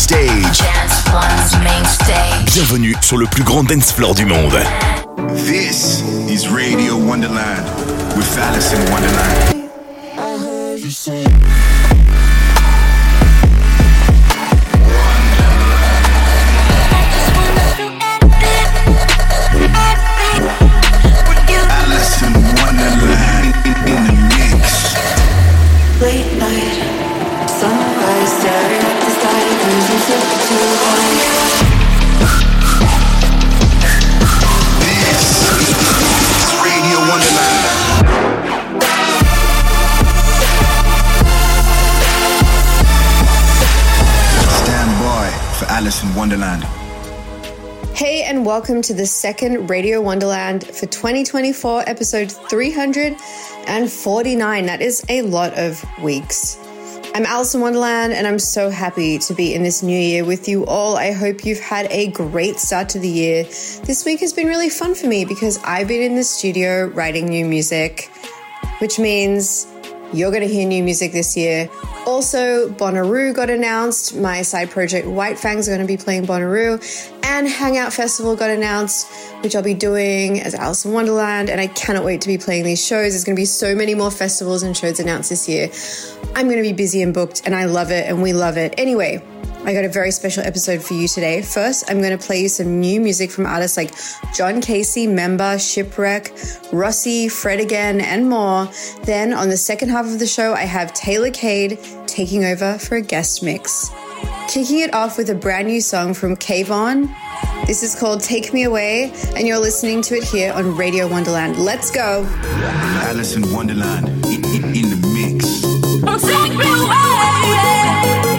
stage. Dance One's main stage. Bienvenue sur le plus grand dance floor du monde. This is Radio Wonderland with Alice in Wonderland. Alice Wonderland. Hey, and welcome to the second Radio Wonderland for 2024, episode 349. That is a lot of weeks. I'm Alison Wonderland, and I'm so happy to be in this new year with you all. I hope you've had a great start to the year. This week has been really fun for me because I've been in the studio writing new music, which means you're going to hear new music this year. Also, Bonnaroo got announced. My side project White Fangs are going to be playing Bonnaroo. And Hangout Festival got announced, which I'll be doing as Alison Wonderland. And I cannot wait to be playing these shows. There's going to be so many more festivals and shows announced this year. I'm going to be busy and booked, and I love it, and we love it. Anyway, I got a very special episode for you today. First, I'm going to play you some new music from artists like John Casey, Member, Shipwreck, Rossi, Fred Again, and more. Then, on the second half of the show, I have Taylor Cade taking over for a guest mix. Kicking it off with a brand new song from Kayvon. This is called Take Me Away, and you're listening to it here on Radio Wonderland. Let's go. Alison Wonderland in, in, in the mix. Take me away.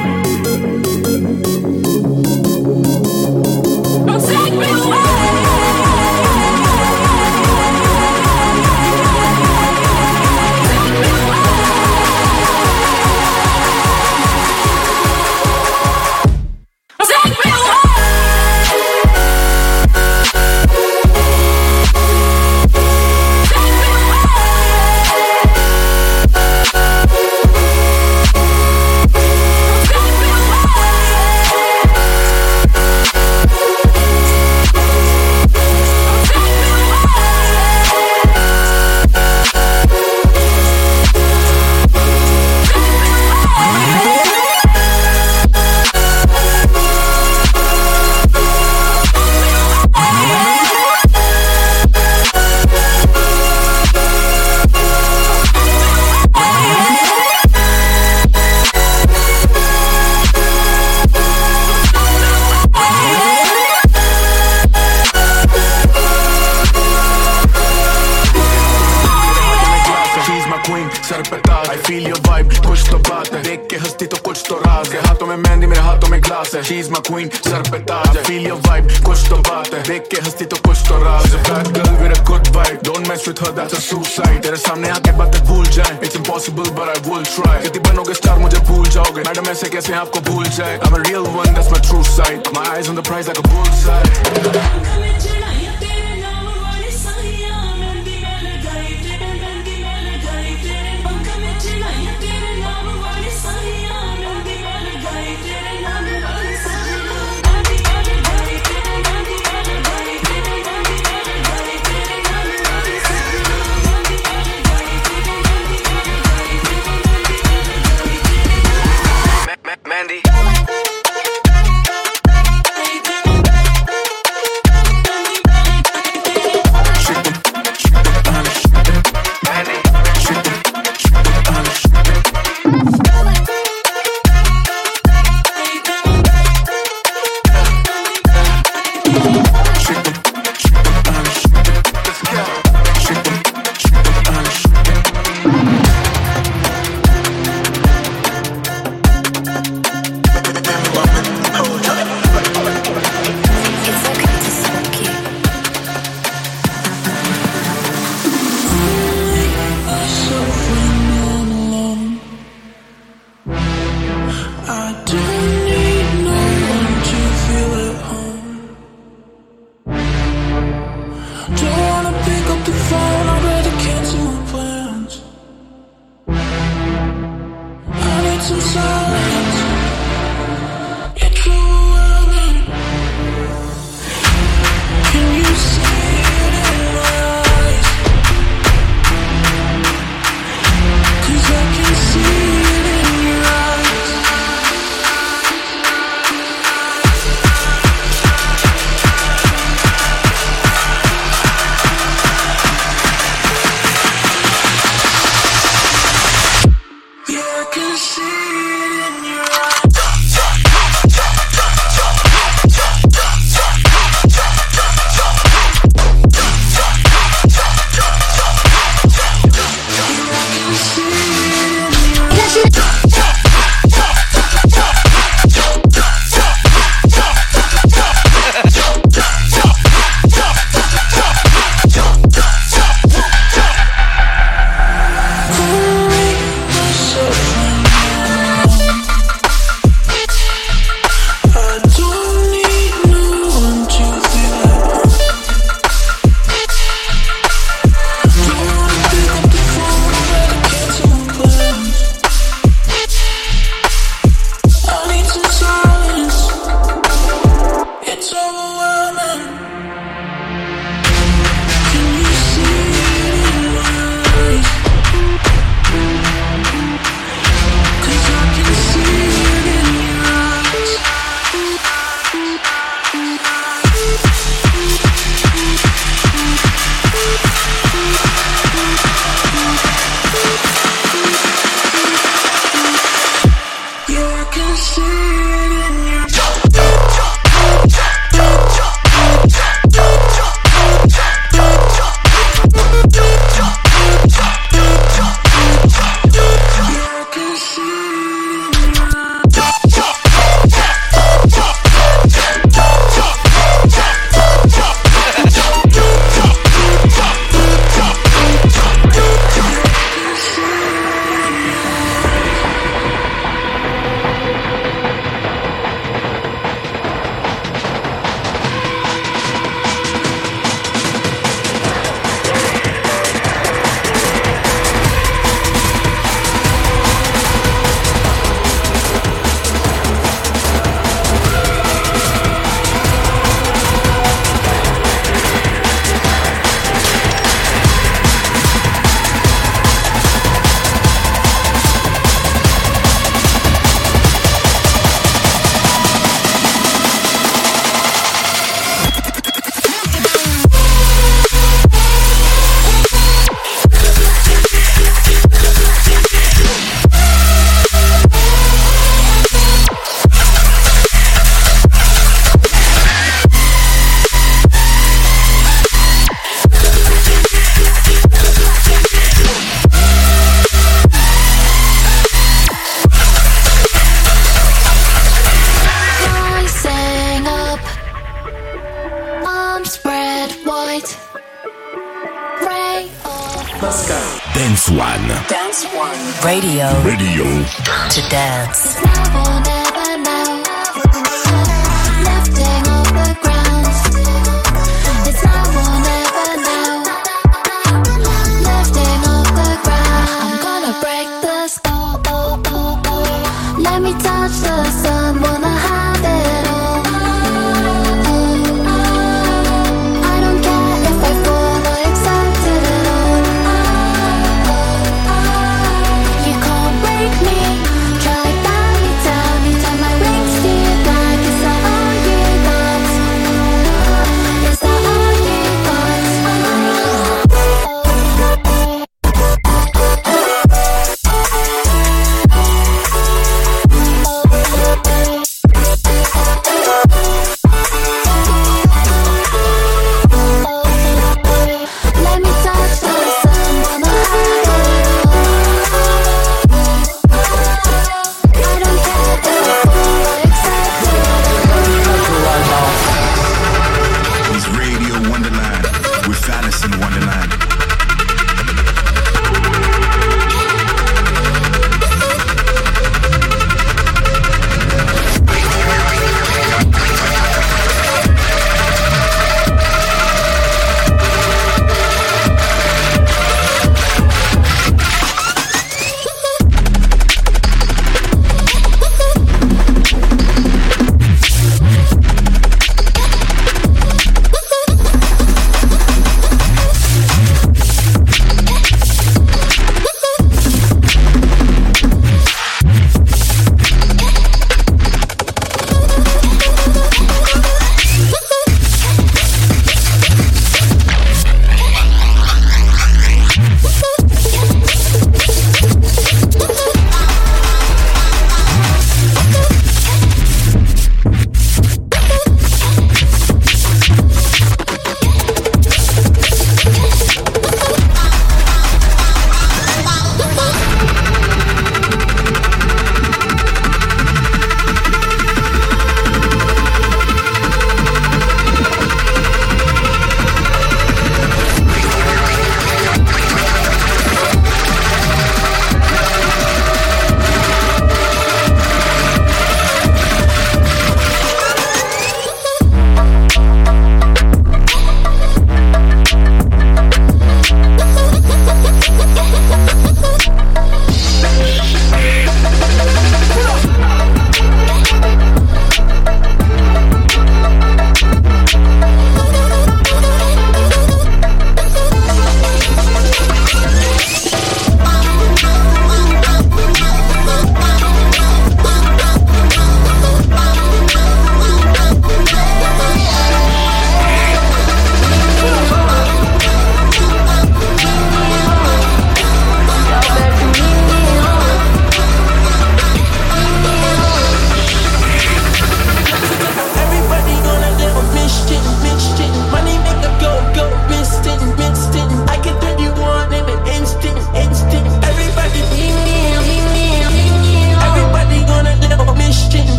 का दर्द suicide तेरे सामने आके बातें भूल जाए। It's impossible but I will try कितनी बनोगे स्टार मुझे भूल जाओगे। मैडम ऐसे कैसे आपको भूल जाए? I am real one that's my true side my eyes on the price like a bullseye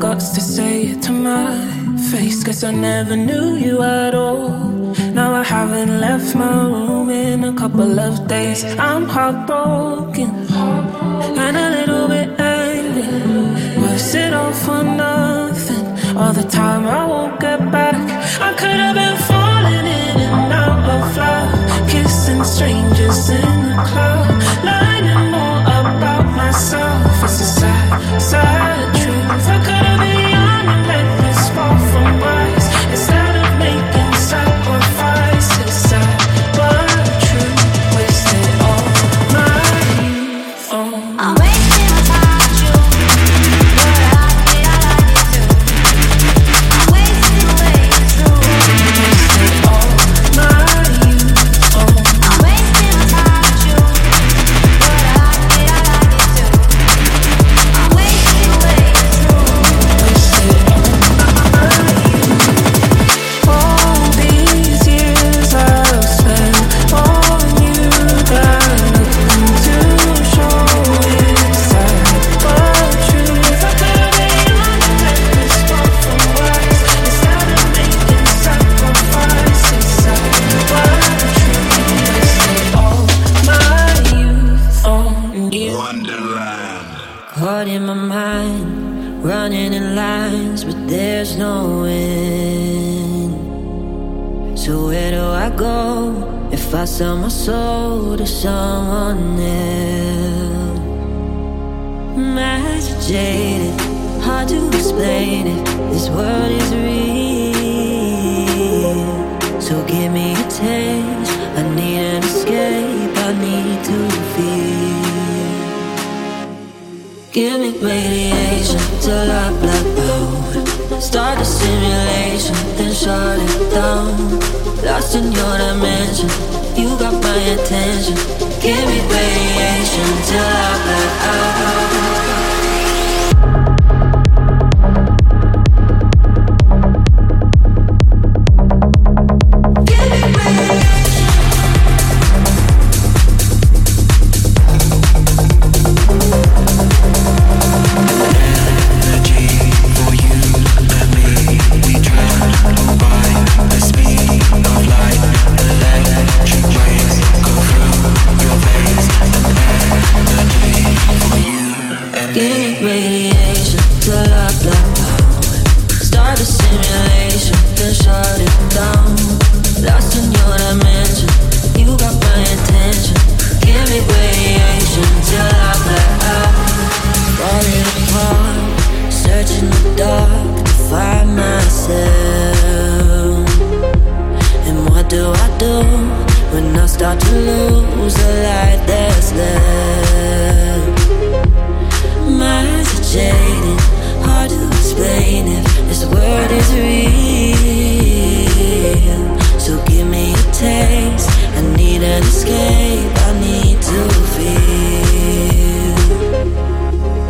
guts to say it to my face. Guess I never knew you at all. Now I haven't left my room in a couple of days. I'm heartbroken and a little bit angry. Was it all for nothing? All the time I won't get back. I could have been falling in and out of love, kissing strangers in the club, learning more about myself. It's a sad, sad. go if I sell my soul to someone else? Magic hard to explain it. This world is real, so give me a taste. I need an escape. I need to feel. Give me radiation till I black out. Start the simulation, then shut it down. Lost in your dimension, you got my attention. Give me radiation till I black out.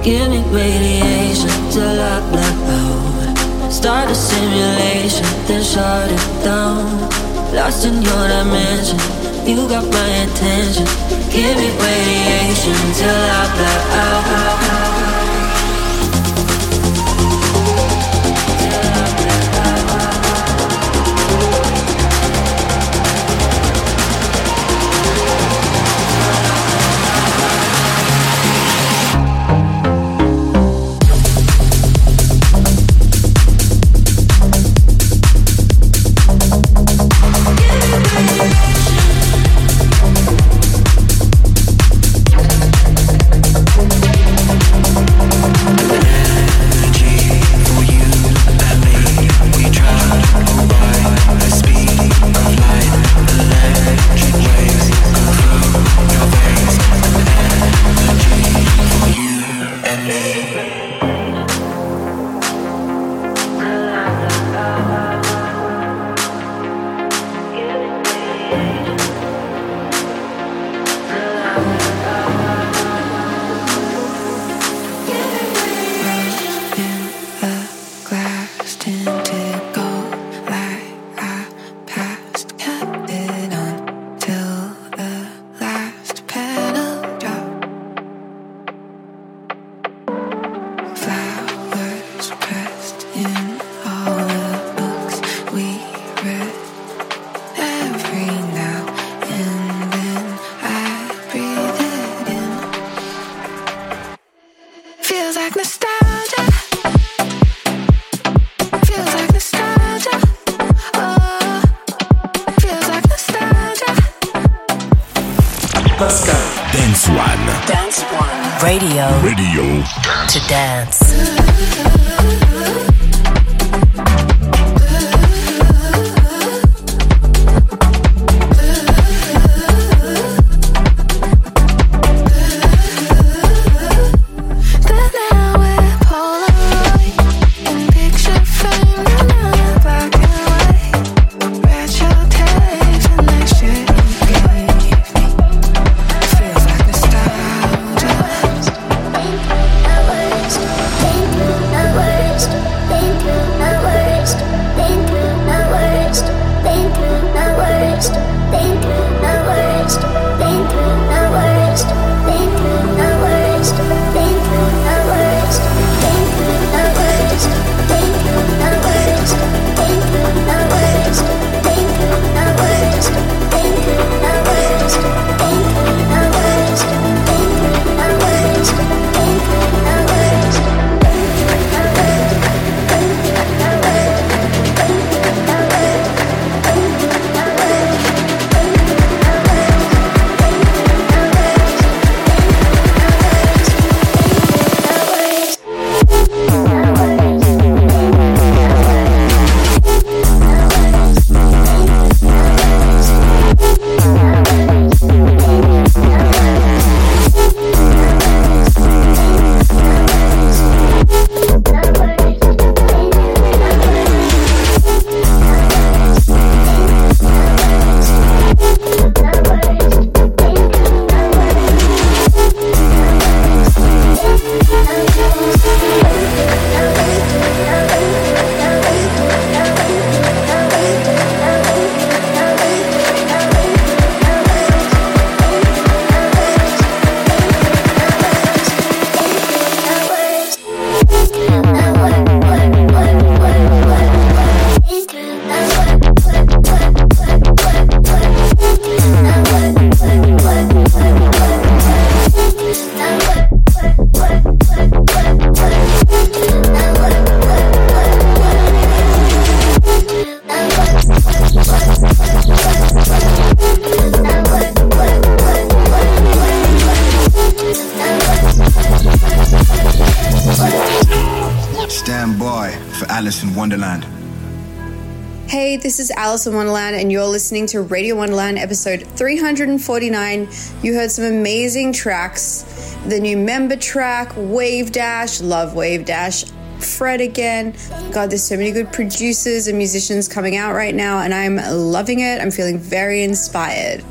Giving radiation till I black out. Start a simulation, then shut it down. Lost in your dimension, you got my attention. Give me radiation till I black out. Pascal. Dance One. Dance One. Radio. Radio. Dance. To dance. Wonderland, and you're listening to Radio Wonderland episode 349. You heard some amazing tracks. The new member track, Wave Dash, Love Wave Dash, Fred again. God, there's so many good producers and musicians coming out right now, and I'm loving it. I'm feeling very inspired.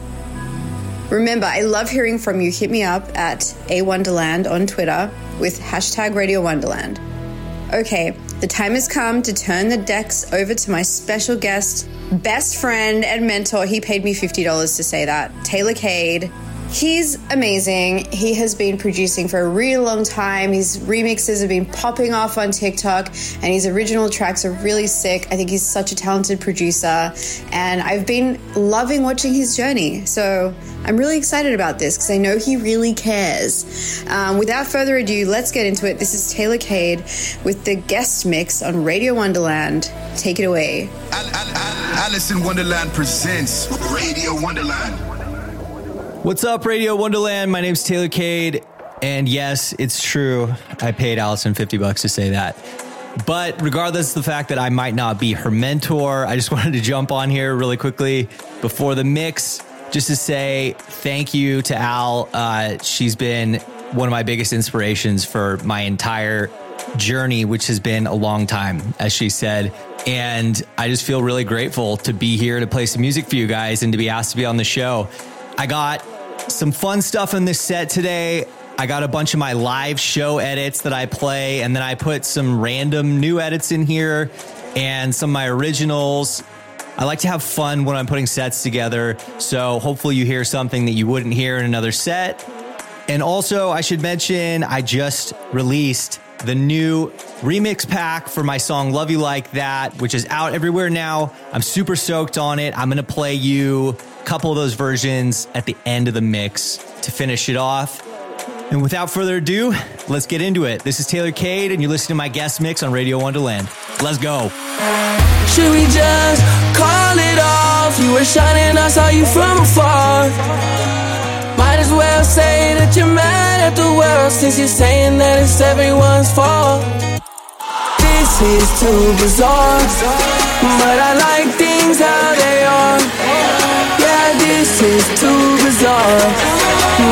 Remember, I love hearing from you. Hit me up at A Wonderland on Twitter with hashtag Radio Wonderland. Okay, the time has come to turn the decks over to my special guest, best friend and mentor. He paid me $50 to say that, Taylor Cade. He's amazing. He has been producing for a really long time. His remixes have been popping off on TikTok, and his original tracks are really sick. I think he's such a talented producer, and I've been loving watching his journey. So I'm really excited about this because I know he really cares. Um, without further ado, let's get into it. This is Taylor Cade with the guest mix on Radio Wonderland. Take it away. Al- Al- Al- Alison Wonderland presents Radio Wonderland. What's up, Radio Wonderland? My name's Taylor Cade, and yes, it's true. I paid Alison 50 bucks to say that. But regardless of the fact that I might not be her mentor, I just wanted to jump on here really quickly before the mix just to say thank you to Al. Uh, she's been one of my biggest inspirations for my entire journey, which has been a long time, as she said. And I just feel really grateful to be here to play some music for you guys and to be asked to be on the show. I got some fun stuff in this set today. I got a bunch of my live show edits that I play, and then I put some random new edits in here and some of my originals. I like to have fun when I'm putting sets together, so hopefully you hear something that you wouldn't hear in another set. And also, I should mention, I just released the new remix pack for my song Love You Like That, which is out everywhere now. I'm super stoked on it. I'm going to play you couple of those versions at the end of the mix to finish it off. And without further ado, let's get into it. This is Taylor Cade, and you're listening to my guest mix on Radio Wonderland. Let's go. Should we just call it off? You were shining, I saw you from afar. Might as well say that you're mad at the world since you're saying that it's everyone's fault. This is too bizarre, but I like things how they are is too bizarre.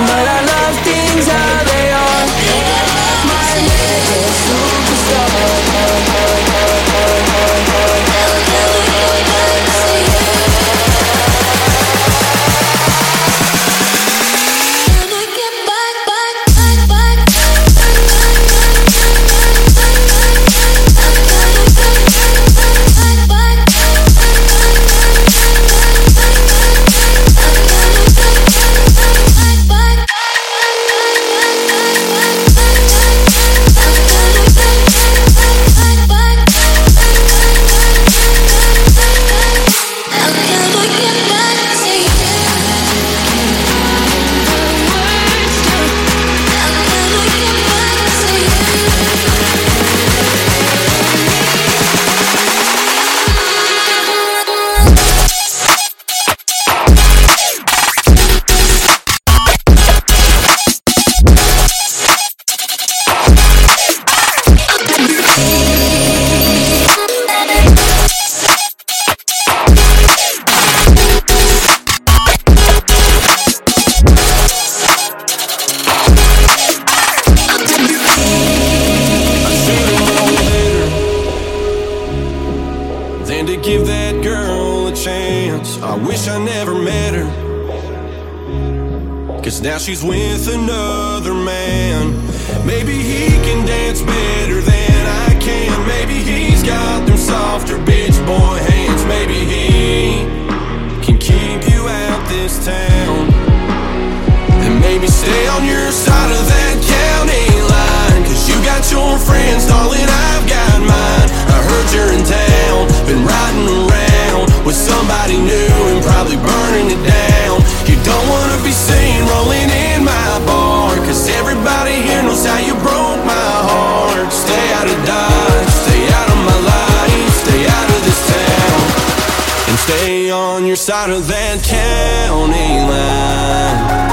But I love things how they are. My name van County line.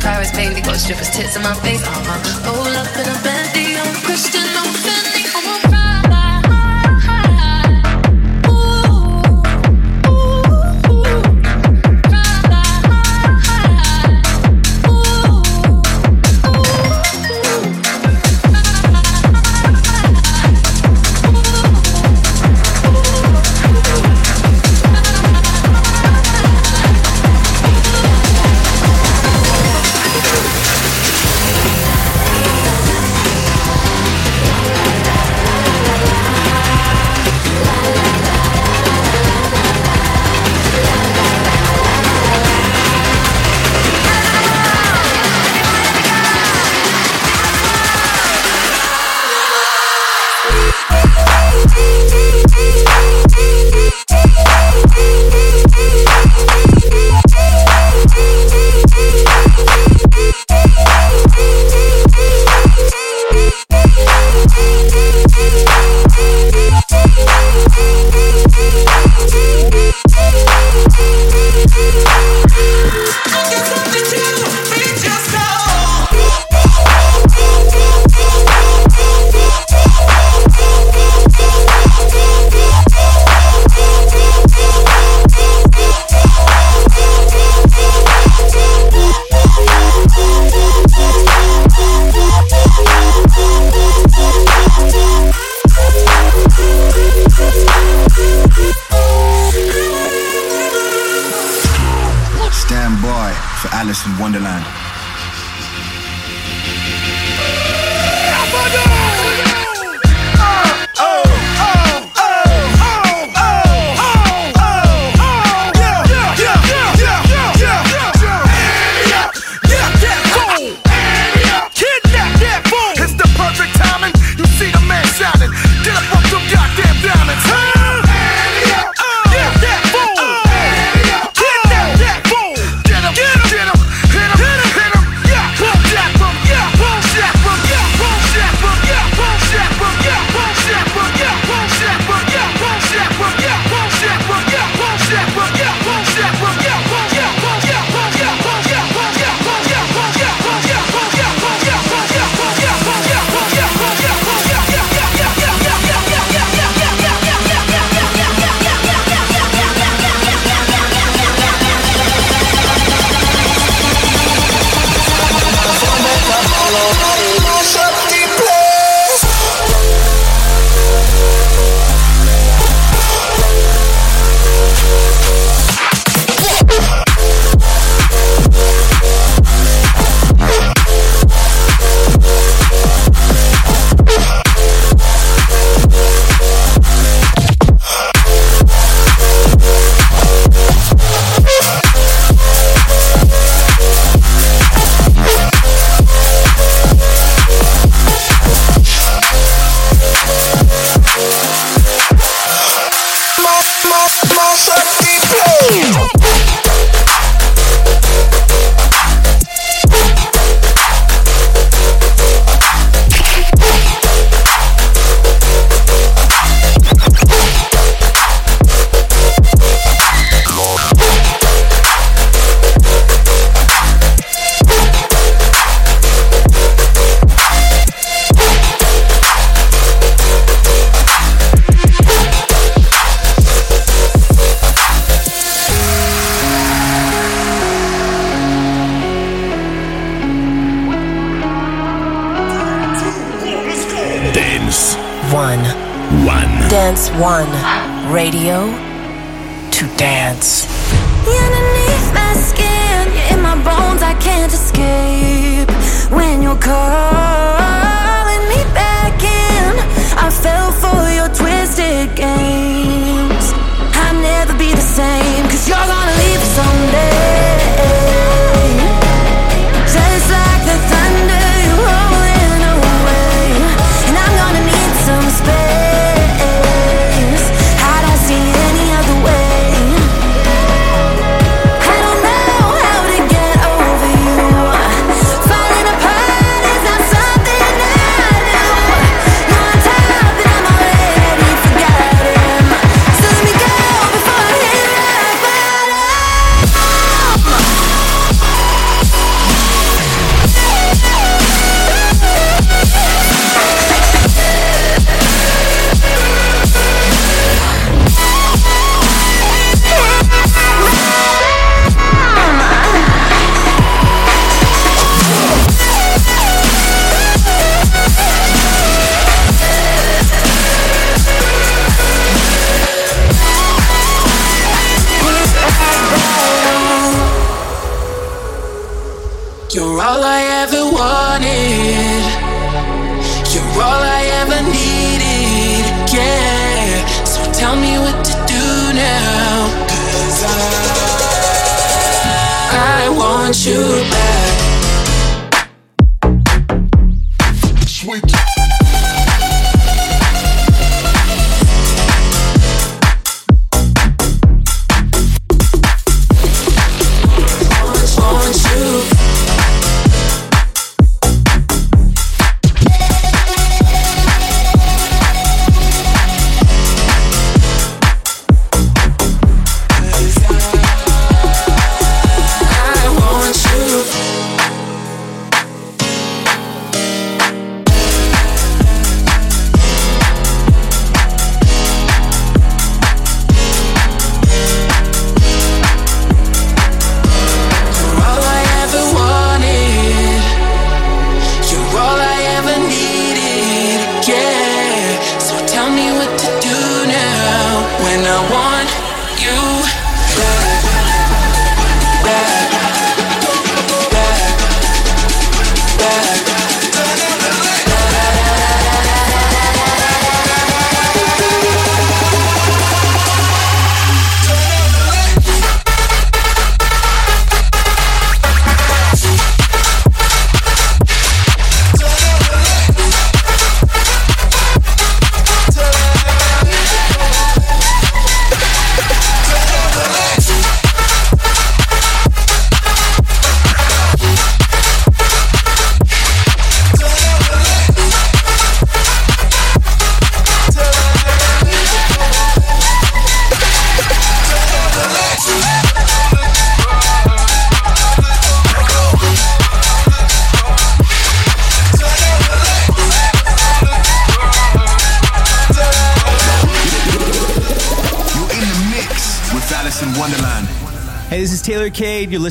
Paris, baby, got strippers' tits in my face. all my Roll up in a bed.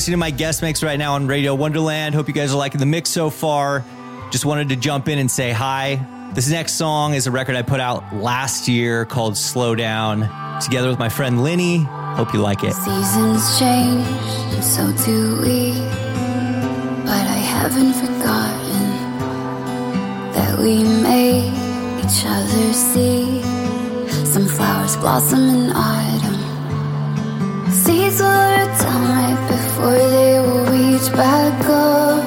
Listening to my guest mix right now on Radio Wonderland. Hope you guys are liking the mix so far. Just wanted to jump in and say hi. This next song is a record I put out last year called Slow Down, together with my friend Linny. Hope you like it. Seasons change, and so do we. But I haven't forgotten that we made each other see. Some flowers blossom in autumn. Before they will reach back up.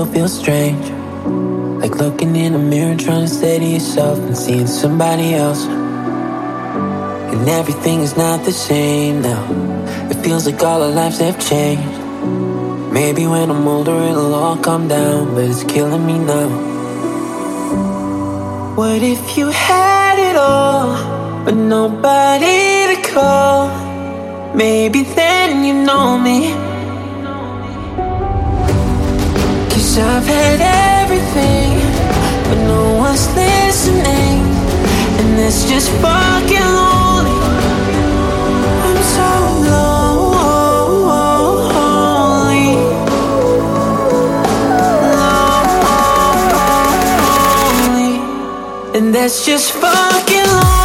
still feels strange. Like looking in a mirror, trying to say to yourself and seeing somebody else. And everything is not the same now. It feels like all our lives have changed. Maybe when I'm older, it'll all come down, but it's killing me now. What if you had it all, but nobody to call? Maybe then you know me. I've had everything, but no one's listening, and it's just fucking lonely. I'm so lonely, lonely, And that's just fucking lonely.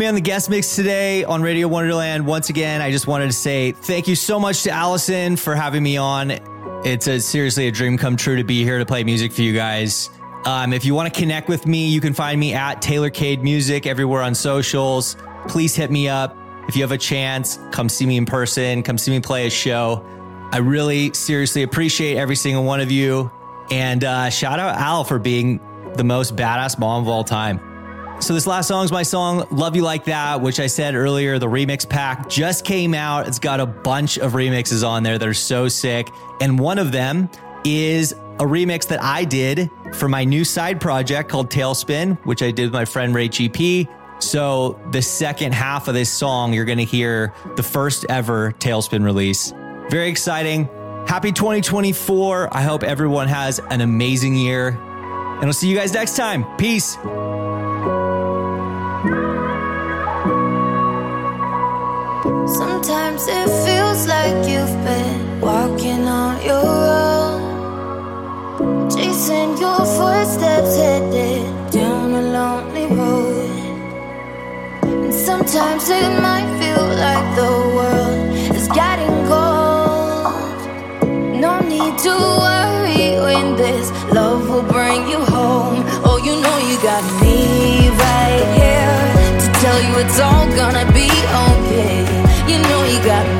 Me on the guest mix today on Radio Wonderland. Once again, I just wanted to say thank you so much to Alison for having me on. It's a, seriously a dream come true to be here to play music for you guys. Um, if you want to connect with me, you can find me at Taylor Cade Music everywhere on socials. Please hit me up. If you have a chance, come see me in person, come see me play a show. I really seriously appreciate every single one of you. And uh, shout out Al for being the most badass mom of all time. So this last song is my song "Love You Like That," which I said earlier. The remix pack just came out. It's got a bunch of remixes on there that are so sick, and one of them is a remix that I did for my new side project called Tailspin, which I did with my friend Ray GP. So the second half of this song, you're going to hear the first ever Tailspin release. Very exciting. Happy 2024. I hope everyone has an amazing year. And I'll see you guys next time. Peace. Like you've been walking on your own, chasing your footsteps headed down a lonely road. And sometimes it might feel like the world is getting cold. No need to worry when this love will bring you home. Oh, you know you got me right here to tell you it's all gonna be okay. You know you got